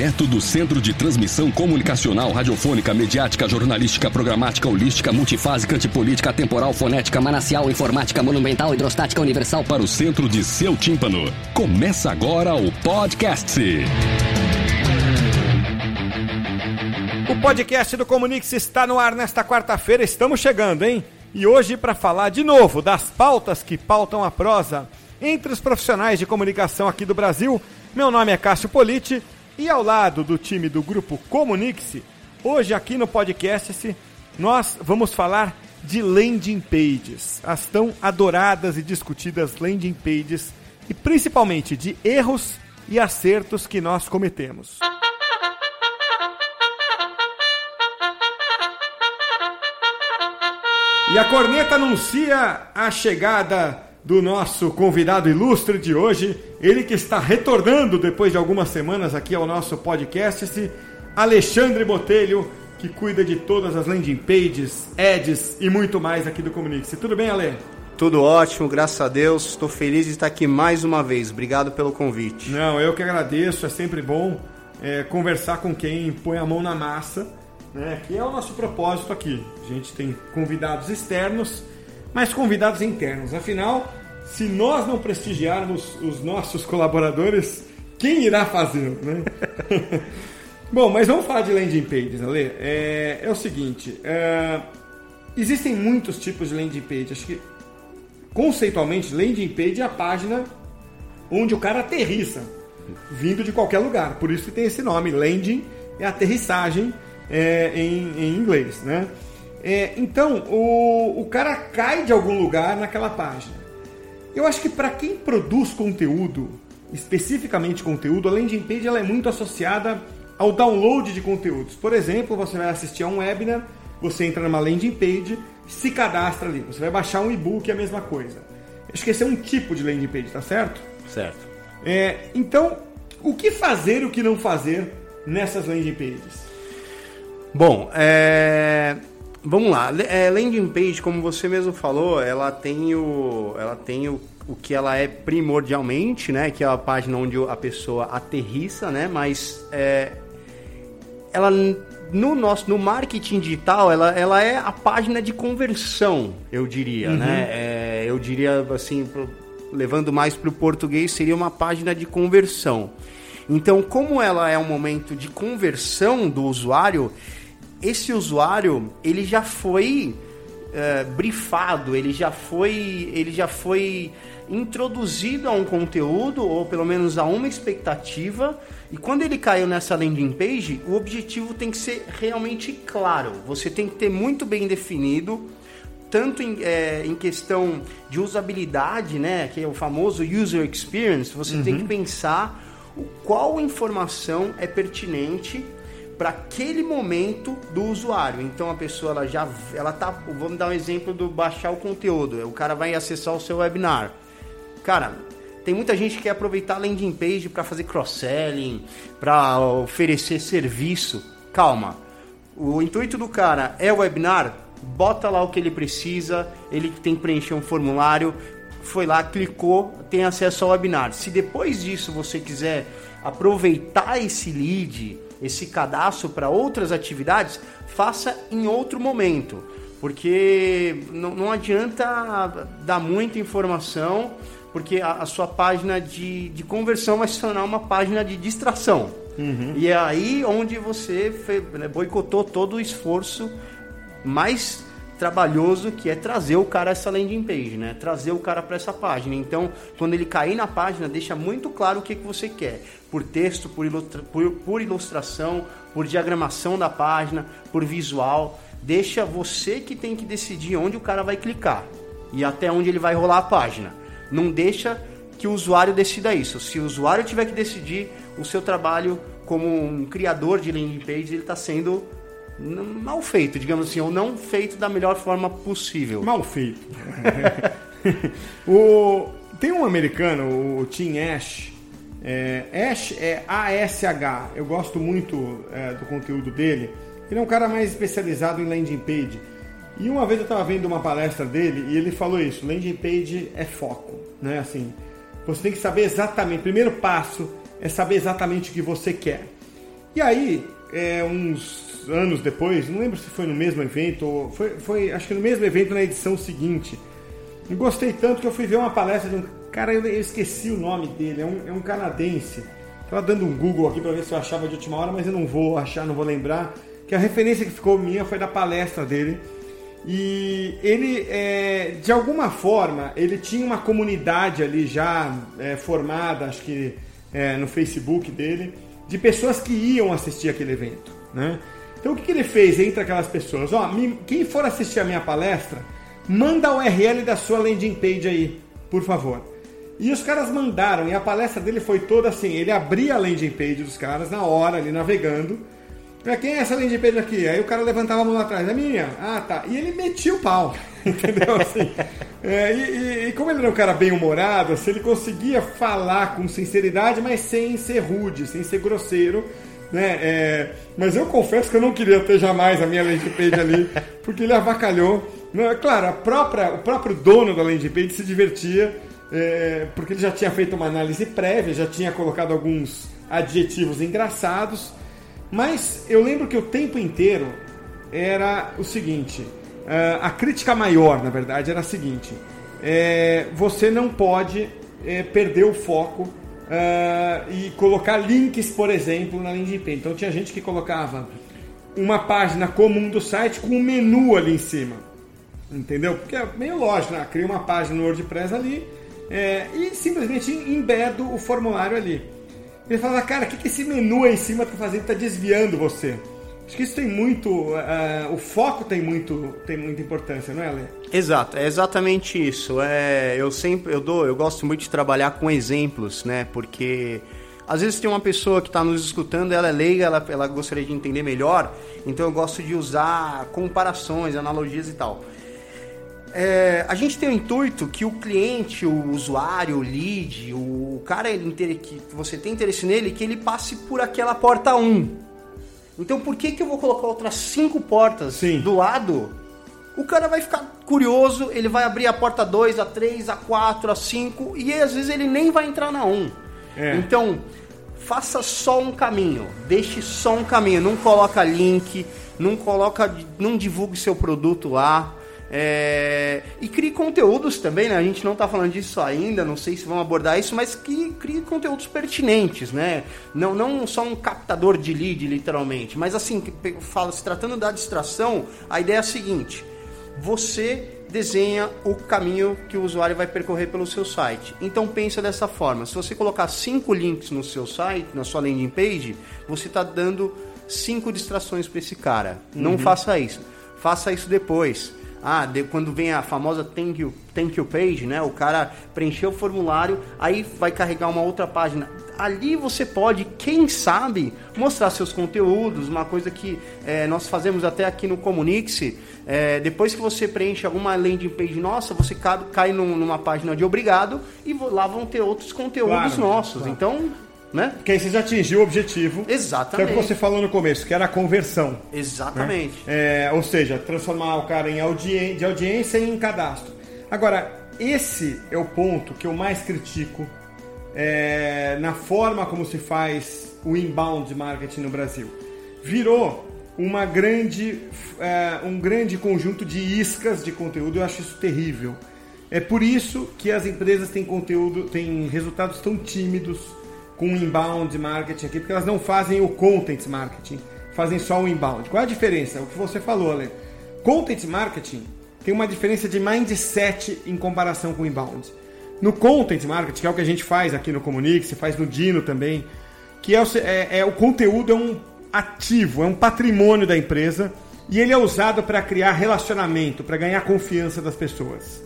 Direto do Centro de Transmissão Comunicacional, Radiofônica, Mediática, Jornalística, Programática, Holística, Multifásica, Antipolítica, Temporal, Fonética, Manacial, Informática, Monumental, Hidrostática, Universal para o centro de seu tímpano. Começa agora o podcast. O podcast do Comunix está no ar nesta quarta-feira. Estamos chegando, hein? E hoje para falar de novo das pautas que pautam a prosa entre os profissionais de comunicação aqui do Brasil. Meu nome é Cássio Politi e ao lado do time do grupo Comunique-se, hoje aqui no podcast nós vamos falar de landing pages, as tão adoradas e discutidas landing pages e principalmente de erros e acertos que nós cometemos. E a corneta anuncia a chegada do nosso convidado ilustre de hoje, ele que está retornando depois de algumas semanas aqui ao nosso podcast, esse Alexandre Botelho, que cuida de todas as landing pages, ads e muito mais aqui do Comunique-se. Tudo bem, Ale? Tudo ótimo, graças a Deus. Estou feliz de estar aqui mais uma vez. Obrigado pelo convite. Não, eu que agradeço. É sempre bom é, conversar com quem põe a mão na massa, né? Que é o nosso propósito aqui. A gente tem convidados externos mas convidados internos. Afinal, se nós não prestigiarmos os nossos colaboradores, quem irá fazer, né? Bom, mas vamos falar de landing pages, Ale. É, é o seguinte, é, existem muitos tipos de landing page. Acho que, conceitualmente, landing page é a página onde o cara aterrissa, vindo de qualquer lugar. Por isso que tem esse nome, landing é aterrissagem é, em, em inglês, né? É, então, o, o cara cai de algum lugar naquela página. Eu acho que para quem produz conteúdo, especificamente conteúdo, a landing page ela é muito associada ao download de conteúdos. Por exemplo, você vai assistir a um webinar, você entra numa landing page, se cadastra ali. Você vai baixar um e-book, é a mesma coisa. Acho que esse é um tipo de landing page, tá certo? Certo. É, então, o que fazer e o que não fazer nessas landing pages? Bom, é... Vamos lá, é, landing page, como você mesmo falou, ela tem o, ela tem o, o que ela é primordialmente, né? Que é a página onde a pessoa aterrissa, né? Mas é, ela no nosso no marketing digital, ela, ela é a página de conversão, eu diria, uhum. né? É, eu diria assim, pro, levando mais para o português, seria uma página de conversão. Então, como ela é um momento de conversão do usuário, esse usuário ele já foi uh, brifado, ele já foi, ele já foi introduzido a um conteúdo ou pelo menos a uma expectativa. E quando ele caiu nessa landing page, o objetivo tem que ser realmente claro. Você tem que ter muito bem definido, tanto em, é, em questão de usabilidade, né, que é o famoso user experience. Você uhum. tem que pensar qual informação é pertinente para aquele momento do usuário. Então a pessoa ela já ela tá, vamos dar um exemplo do baixar o conteúdo. O cara vai acessar o seu webinar. Cara, tem muita gente que quer aproveitar a landing page para fazer cross-selling, para oferecer serviço. Calma. O intuito do cara é o webinar, bota lá o que ele precisa, ele tem que preencher um formulário, foi lá, clicou, tem acesso ao webinar. Se depois disso você quiser aproveitar esse lead, esse cadastro para outras atividades, faça em outro momento, porque não, não adianta dar muita informação, porque a, a sua página de, de conversão vai se tornar uma página de distração. Uhum. E é aí onde você né, boicotou todo o esforço mais trabalhoso que é trazer o cara a essa landing page, né? Trazer o cara para essa página. Então, quando ele cair na página, deixa muito claro o que, que você quer. Por texto, por, ilustra por, por ilustração, por diagramação da página, por visual. Deixa você que tem que decidir onde o cara vai clicar e até onde ele vai rolar a página. Não deixa que o usuário decida isso. Se o usuário tiver que decidir, o seu trabalho como um criador de landing page, ele está sendo mal feito, digamos assim, ou não feito da melhor forma possível. Mal feito. o... tem um americano, o Tim Ash. É, Ash é A-S-H. Eu gosto muito é, do conteúdo dele. Ele é um cara mais especializado em landing page. E uma vez eu estava vendo uma palestra dele e ele falou isso: landing page é foco, né? Assim, você tem que saber exatamente. Primeiro passo é saber exatamente o que você quer. E aí, é, uns anos depois, não lembro se foi no mesmo evento ou foi, foi acho que no mesmo evento na edição seguinte. E gostei tanto que eu fui ver uma palestra de um cara, eu, eu esqueci o nome dele, é um, é um canadense. Tava dando um Google aqui para ver se eu achava de última hora, mas eu não vou achar, não vou lembrar. Que a referência que ficou minha foi da palestra dele. E ele, é, de alguma forma, ele tinha uma comunidade ali já é, formada, acho que é, no Facebook dele, de pessoas que iam assistir aquele evento. Né? Então o que, que ele fez entre aquelas pessoas? Ó, quem for assistir a minha palestra, manda a URL da sua landing page aí, por favor. E os caras mandaram, e a palestra dele foi toda assim: ele abria a landing page dos caras na hora, ali navegando. Pra quem é essa landing page aqui? Aí o cara levantava a mão lá atrás, é minha? Ah, tá. E ele metia o pau, entendeu? Assim, é, e, e, e, como ele era um cara bem humorado, assim, ele conseguia falar com sinceridade, mas sem ser rude, sem ser grosseiro. Né? É, mas eu confesso que eu não queria ter jamais a minha landing page ali, porque ele avacalhou. Não, claro, a própria, o próprio dono da landing page se divertia, é, porque ele já tinha feito uma análise prévia, já tinha colocado alguns adjetivos engraçados, mas eu lembro que o tempo inteiro era o seguinte: é, a crítica maior, na verdade, era a seguinte: é, você não pode é, perder o foco uh, e colocar links, por exemplo, na landing page. Então tinha gente que colocava uma página comum do site com um menu ali em cima. Entendeu? Porque é meio lógico, né? Cria uma página no WordPress ali é, e simplesmente embedo o formulário ali. Ele fala, cara, o que, que esse menu aí em cima está fazendo? Está desviando você. Acho que isso tem muito. Uh, o foco tem muito, tem muita importância, não é, Ale? Exato, é exatamente isso. É, eu sempre eu dou, eu gosto muito de trabalhar com exemplos, né? Porque às vezes tem uma pessoa que está nos escutando, ela é leiga, ela, ela gostaria de entender melhor, então eu gosto de usar comparações, analogias e tal. É, a gente tem o intuito que o cliente, o usuário, o lead, o cara que você tem interesse nele, que ele passe por aquela porta 1. Então por que, que eu vou colocar outras cinco portas Sim. do lado? O cara vai ficar curioso, ele vai abrir a porta 2, a 3, a 4, a 5 e às vezes ele nem vai entrar na 1. É. Então, faça só um caminho, deixe só um caminho, não coloca link, não coloca, não divulgue seu produto lá é, e crie conteúdos também, né? A gente não está falando disso ainda, não sei se vão abordar isso, mas que crie conteúdos pertinentes, né? Não, não só um captador de lead, literalmente, mas assim, fala, se tratando da distração, a ideia é a seguinte: você desenha o caminho que o usuário vai percorrer pelo seu site. Então pensa dessa forma: se você colocar cinco links no seu site, na sua landing page, você está dando cinco distrações para esse cara. Uhum. Não faça isso. Faça isso depois ah, de, quando vem a famosa thank you, thank you page, né? O cara preencheu o formulário, aí vai carregar uma outra página. Ali você pode, quem sabe, mostrar seus conteúdos, uma coisa que é, nós fazemos até aqui no Comunix. É, depois que você preenche alguma landing page nossa, você cai, cai numa página de obrigado e lá vão ter outros conteúdos claro, nossos. Claro. Então, né? Porque aí você já atingiu o objetivo. Exatamente. Que é o que você falou no começo, que era a conversão. Exatamente. Né? É, ou seja, transformar o cara em audi de audiência em cadastro. Agora, esse é o ponto que eu mais critico é, na forma como se faz o inbound marketing no Brasil. Virou uma grande, é, um grande conjunto de iscas de conteúdo, eu acho isso terrível. É por isso que as empresas têm conteúdo, têm resultados tão tímidos com inbound marketing aqui, porque elas não fazem o content marketing, fazem só o inbound. Qual é a diferença? O que você falou, Ale. Content marketing tem uma diferença de mindset em comparação com inbound. No content marketing, que é o que a gente faz aqui no Comunix, faz no Dino também, que é o, é, é o conteúdo é um ativo, é um patrimônio da empresa e ele é usado para criar relacionamento, para ganhar confiança das pessoas.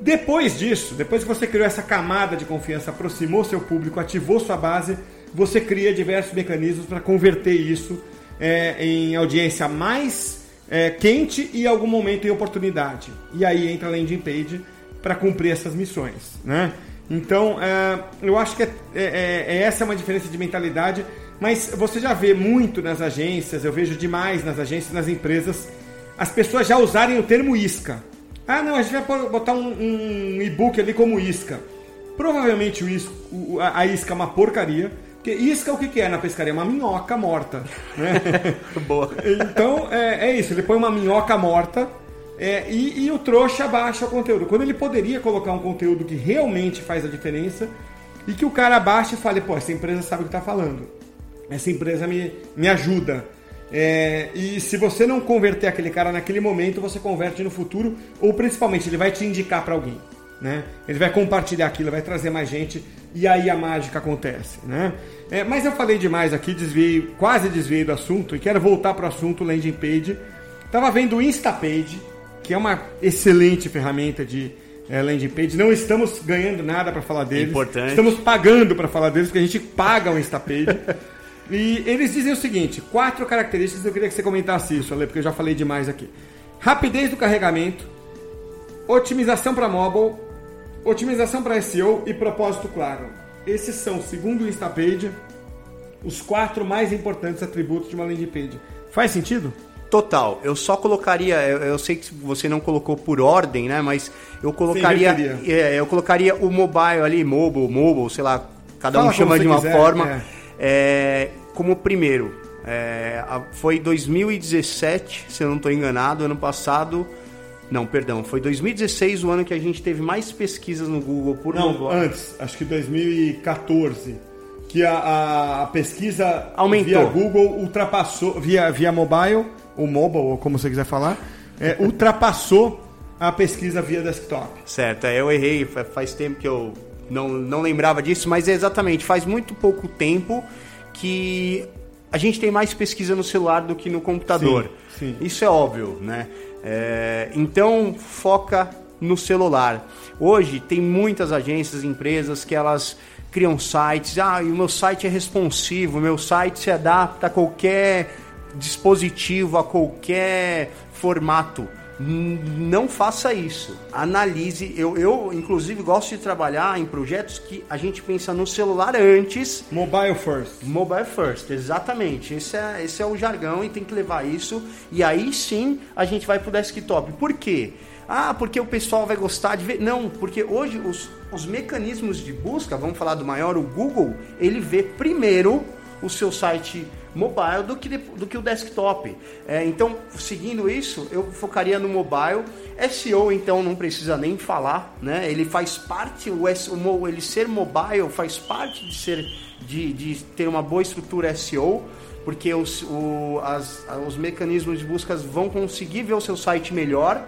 Depois disso, depois que você criou essa camada de confiança, aproximou seu público, ativou sua base, você cria diversos mecanismos para converter isso é, em audiência mais é, quente e em algum momento em oportunidade. E aí entra a landing page para cumprir essas missões, né? Então, é, eu acho que é, é, é, essa é uma diferença de mentalidade, mas você já vê muito nas agências, eu vejo demais nas agências, nas empresas, as pessoas já usarem o termo isca. Ah, não, a gente vai botar um, um e-book ali como isca. Provavelmente o isca, o, a isca é uma porcaria, porque isca o que, que é na pescaria? Uma minhoca morta. Né? Boa. Então é, é, isso, ele põe uma minhoca morta é, e, e, o trouxa baixa o conteúdo. Quando ele poderia colocar um conteúdo que realmente faz a diferença e que o cara baixe e fale, pô, essa empresa sabe o que está falando. Essa empresa me, me ajuda. É, e se você não converter aquele cara naquele momento, você converte no futuro, ou principalmente ele vai te indicar para alguém. Né? Ele vai compartilhar aquilo, vai trazer mais gente e aí a mágica acontece. Né? É, mas eu falei demais aqui, desviei, quase desviei do assunto e quero voltar para o assunto landing page. Estava vendo o Instapage, que é uma excelente ferramenta de é, landing page. Não estamos ganhando nada para falar deles. Importante. Estamos pagando para falar deles, porque a gente paga o Instapage. e eles dizem o seguinte: quatro características. Eu queria que você comentasse isso, Ale, porque eu já falei demais aqui. Rapidez do carregamento, otimização para mobile, otimização para SEO e propósito claro. Esses são, segundo o Instapage, os quatro mais importantes atributos de uma landing page. Faz sentido? Total. Eu só colocaria, eu, eu, sei que você não colocou por ordem, né? Mas eu colocaria, é, eu colocaria o mobile ali, mobile, mobile, sei lá, cada Fala um chama de uma quiser, forma, é. É, como primeiro. É, foi 2017, se eu não estou enganado, ano passado. Não, perdão, foi 2016 o ano que a gente teve mais pesquisas no Google por Não, mobile. antes, acho que 2014 que a, a, pesquisa Aumentou. via Google ultrapassou, via, via mobile, o mobile, ou como você quiser falar, é, ultrapassou a pesquisa via desktop. Certo, é, eu errei, faz tempo que eu não, não lembrava disso, mas é exatamente, faz muito pouco tempo que a gente tem mais pesquisa no celular do que no computador. Sim, sim. Isso é óbvio, né? É, então, foca no celular. Hoje tem muitas agências, empresas que elas criam sites. Ah, e o meu site é responsivo, o meu site se adapta a qualquer dispositivo, a qualquer formato. Não faça isso. Analise. Eu, eu, inclusive, gosto de trabalhar em projetos que a gente pensa no celular antes. Mobile first. Mobile first, exatamente. Esse é, esse é o jargão e tem que levar isso. E aí sim a gente vai pro desktop. Por quê? Ah, porque o pessoal vai gostar de ver. Não, porque hoje os, os mecanismos de busca, vamos falar do maior, o Google, ele vê primeiro o seu site mobile do que, do que o desktop. É, então, seguindo isso, eu focaria no mobile. SEO, então, não precisa nem falar, né? Ele faz parte, o, o ele ser mobile faz parte de, ser, de, de ter uma boa estrutura SEO, porque os, o, as, os mecanismos de buscas vão conseguir ver o seu site melhor.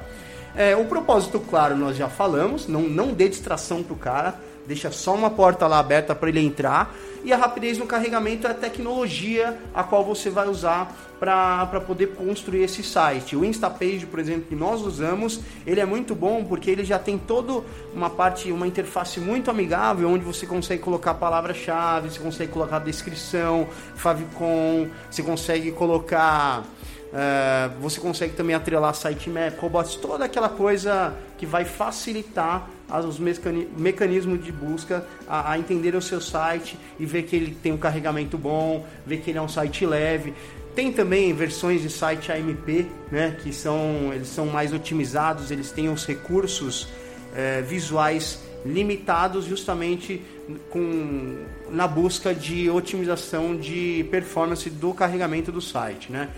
É, o propósito, claro, nós já falamos, não, não dê distração para o cara, deixa só uma porta lá aberta para ele entrar e a rapidez no carregamento é a tecnologia a qual você vai usar para poder construir esse site. O Instapage, por exemplo, que nós usamos, ele é muito bom porque ele já tem toda uma parte, uma interface muito amigável, onde você consegue colocar palavra-chave, você consegue colocar descrição, favicon, você consegue colocar Uh, você consegue também atrelar sitemap, robots, toda aquela coisa que vai facilitar os mecanismos de busca a, a, entender o seu site e ver que ele tem um carregamento bom, ver que ele é um site leve. Tem também versões de site AMP, né, que são, eles são mais otimizados, eles têm os recursos uh, visuais limitados justamente com, na busca de otimização de performance do carregamento do site, né?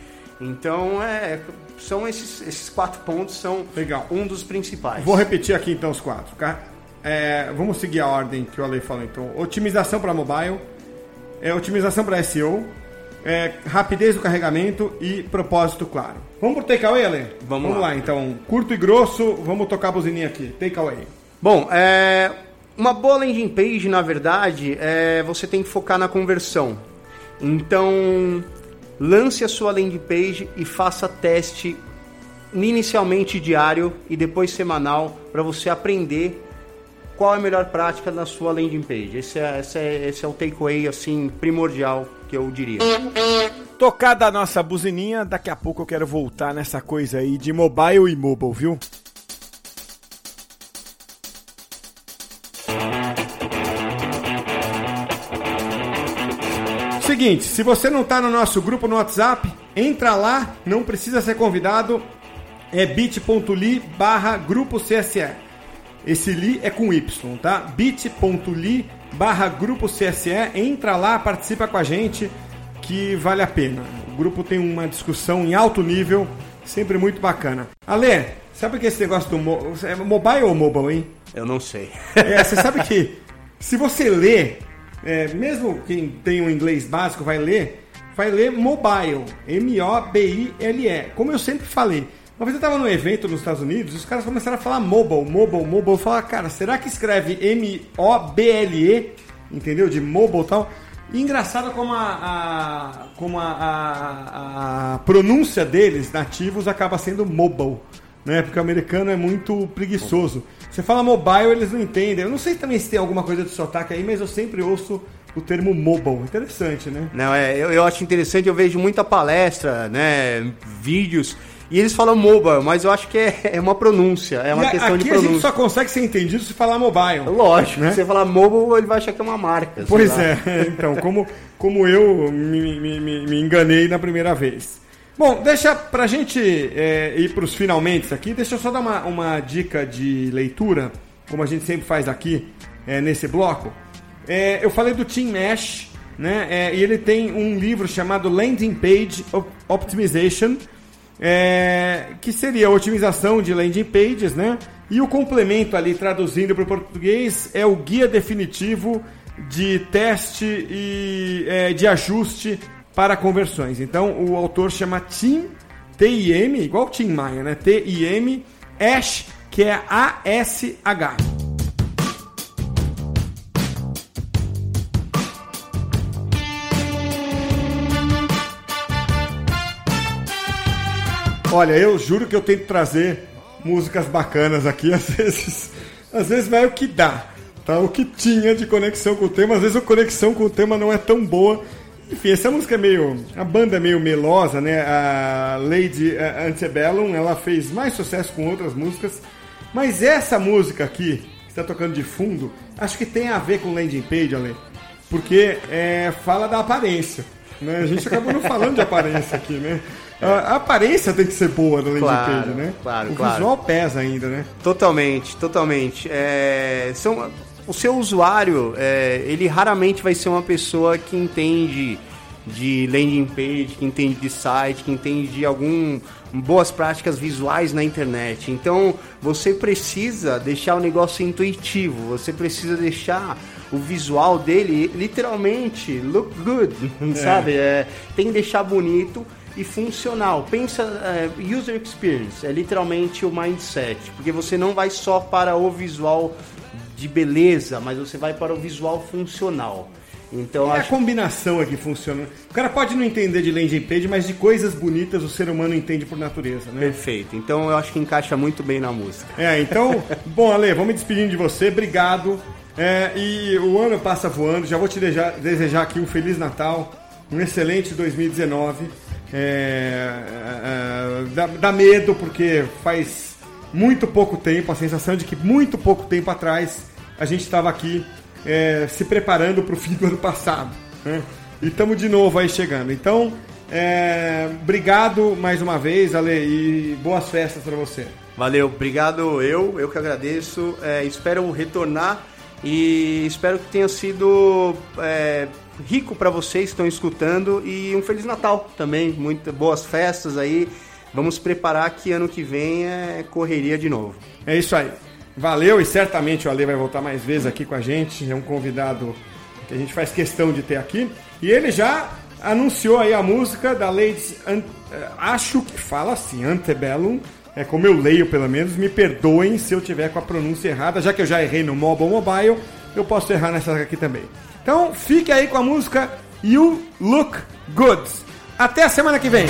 Então, é, são esses, esses quatro pontos são Legal. um dos principais. Vou repetir aqui então os quatro. É, vamos seguir a ordem que o Ale falou. Então, otimização para mobile, é, otimização para SEO, é, rapidez do carregamento e propósito claro. Vamos pro takeaway, Ale? Vamos, vamos lá. lá. Então, curto e grosso, vamos tocar a buzininha aqui. Takeaway. Bom, é, uma boa landing page, na verdade, é, você tem que focar na conversão. Então, lance a sua landing page e faça teste inicialmente diário e depois semanal para você aprender qual é a melhor prática na sua landing page. Esse é, esse é, esse é o takeaway assim primordial que eu diria. Tocada a nossa buzininha, daqui a pouco eu quero voltar nessa coisa aí de mobile e mobile, viu? Seguinte, se você não tá no nosso grupo no WhatsApp, entra lá, não precisa ser convidado, é bit.ly barra grupo CSE. Esse li é com Y, tá? bit.ly barra grupo CSE, entra lá, participa com a gente, que vale a pena. O grupo tem uma discussão em alto nível, sempre muito bacana. Ale, sabe que esse negócio do mo é mobile ou mobile, hein? Eu não sei. É, você sabe que se você lê, é, mesmo quem tem um inglês básico vai ler, vai ler mobile, M-O-B-I-L-E. Como eu sempre falei, uma vez eu estava num evento nos Estados Unidos, os caras começaram a falar mobile, mobile, mobile. Eu falava, cara, será que escreve M-O-B-L-E? Entendeu? De mobile e tal. E engraçado como a, a como a, a, a, pronúncia deles, nativos, acaba sendo mobile. Né? Porque o americano é muito preguiçoso. Você fala mobile, eles não entendem. Eu não sei também se tem alguma coisa de sotaque aí, mas eu sempre ouço o termo mobile. Interessante, né? Não, é, eu, eu acho interessante, eu vejo muita palestra, né? Vídeos e eles falam mobile, mas eu acho que é, é uma pronúncia, é uma e questão de pronúncia. a gente só consegue ser entendido se falar mobile. Lógico, né? se você falar mobile, ele vai achar que é uma marca. Pois é, então, como, como eu me, me, me, me enganei na primeira vez. Bom, deixa pra gente é, ir pros finalmente aqui, deixa eu só dar uma, uma dica de leitura, como a gente sempre faz aqui é, nesse bloco. É, eu falei do Team Mesh, né? E ele tem um livro chamado Landing Page Optimization, que seria a otimização de landing pages, né? E o complemento ali, traduzindo para o português, é o guia definitivo de teste e é, de ajuste para conversões. Então, o autor chama Tim, T-I-M, igual Tim Maia, né? T-I-M, Ash, que é A-S-H. Olha, eu juro que eu tento trazer músicas bacanas aqui, às vezes, às vezes vai o que dá, tá? O que tinha de conexão com o tema, às vezes a conexão com o tema não é tão boa. Enfim, essa música é meio, a banda é meio melosa, né? A Lady Antebellum, ela fez mais sucesso com outras músicas, mas essa música aqui, que está tocando de fundo, acho que tem a ver com landing page, Ale, porque é, fala da aparência. Né? A gente acabou não falando de aparência aqui, né? A, aparência tem que ser boa no landing claro, page, né? Claro, o claro. visual pesa ainda, né? Totalmente, totalmente. É, são, o seu usuário, é, ele raramente vai ser uma pessoa que entende de landing page, que entende de site, que entende de algum boas práticas visuais na internet. Então, você precisa deixar o negócio intuitivo, você precisa deixar o visual dele literalmente look good, é. sabe? É, tem que deixar bonito e funcional. Pensa, uh, user experience é literalmente o mindset, porque você não vai só para o visual de beleza, mas você vai para o visual funcional. Então é acho... a combinação aqui funciona. O cara pode não entender de landing page, mas de coisas bonitas o ser humano entende por natureza, né? Perfeito. Então eu acho que encaixa muito bem na música. É, então, bom, Ale, vamos me despedindo de você. Obrigado. É, e o ano passa voando. Já vou te desejar, desejar aqui um feliz Natal, um excelente 2019. É, é, dá, dá medo porque faz muito pouco tempo, a sensação de que muito pouco tempo atrás a gente estava aqui é, se preparando para o fim do ano passado. Né? E estamos de novo aí chegando. Então, é, obrigado mais uma vez, Ale, e boas festas para você. Valeu, obrigado eu, eu que agradeço. É, espero retornar e espero que tenha sido é, rico para vocês que estão escutando e um Feliz Natal também, muitas boas festas aí. Vamos preparar que ano que vem é correria de novo. É isso aí. Valeu e certamente o Ale vai voltar mais vezes aqui com a gente. É um convidado que a gente faz questão de ter aqui. E ele já anunciou aí a música da Lady, eh, acho que fala assim, Antebellum. É como eu leio, pelo menos. Me perdoem se eu tiver com a pronúncia errada, já que eu já errei no Mobile Mobile, eu posso errar nessa aqui também. Então fique aí com a música You Look Good. Até a semana que vem.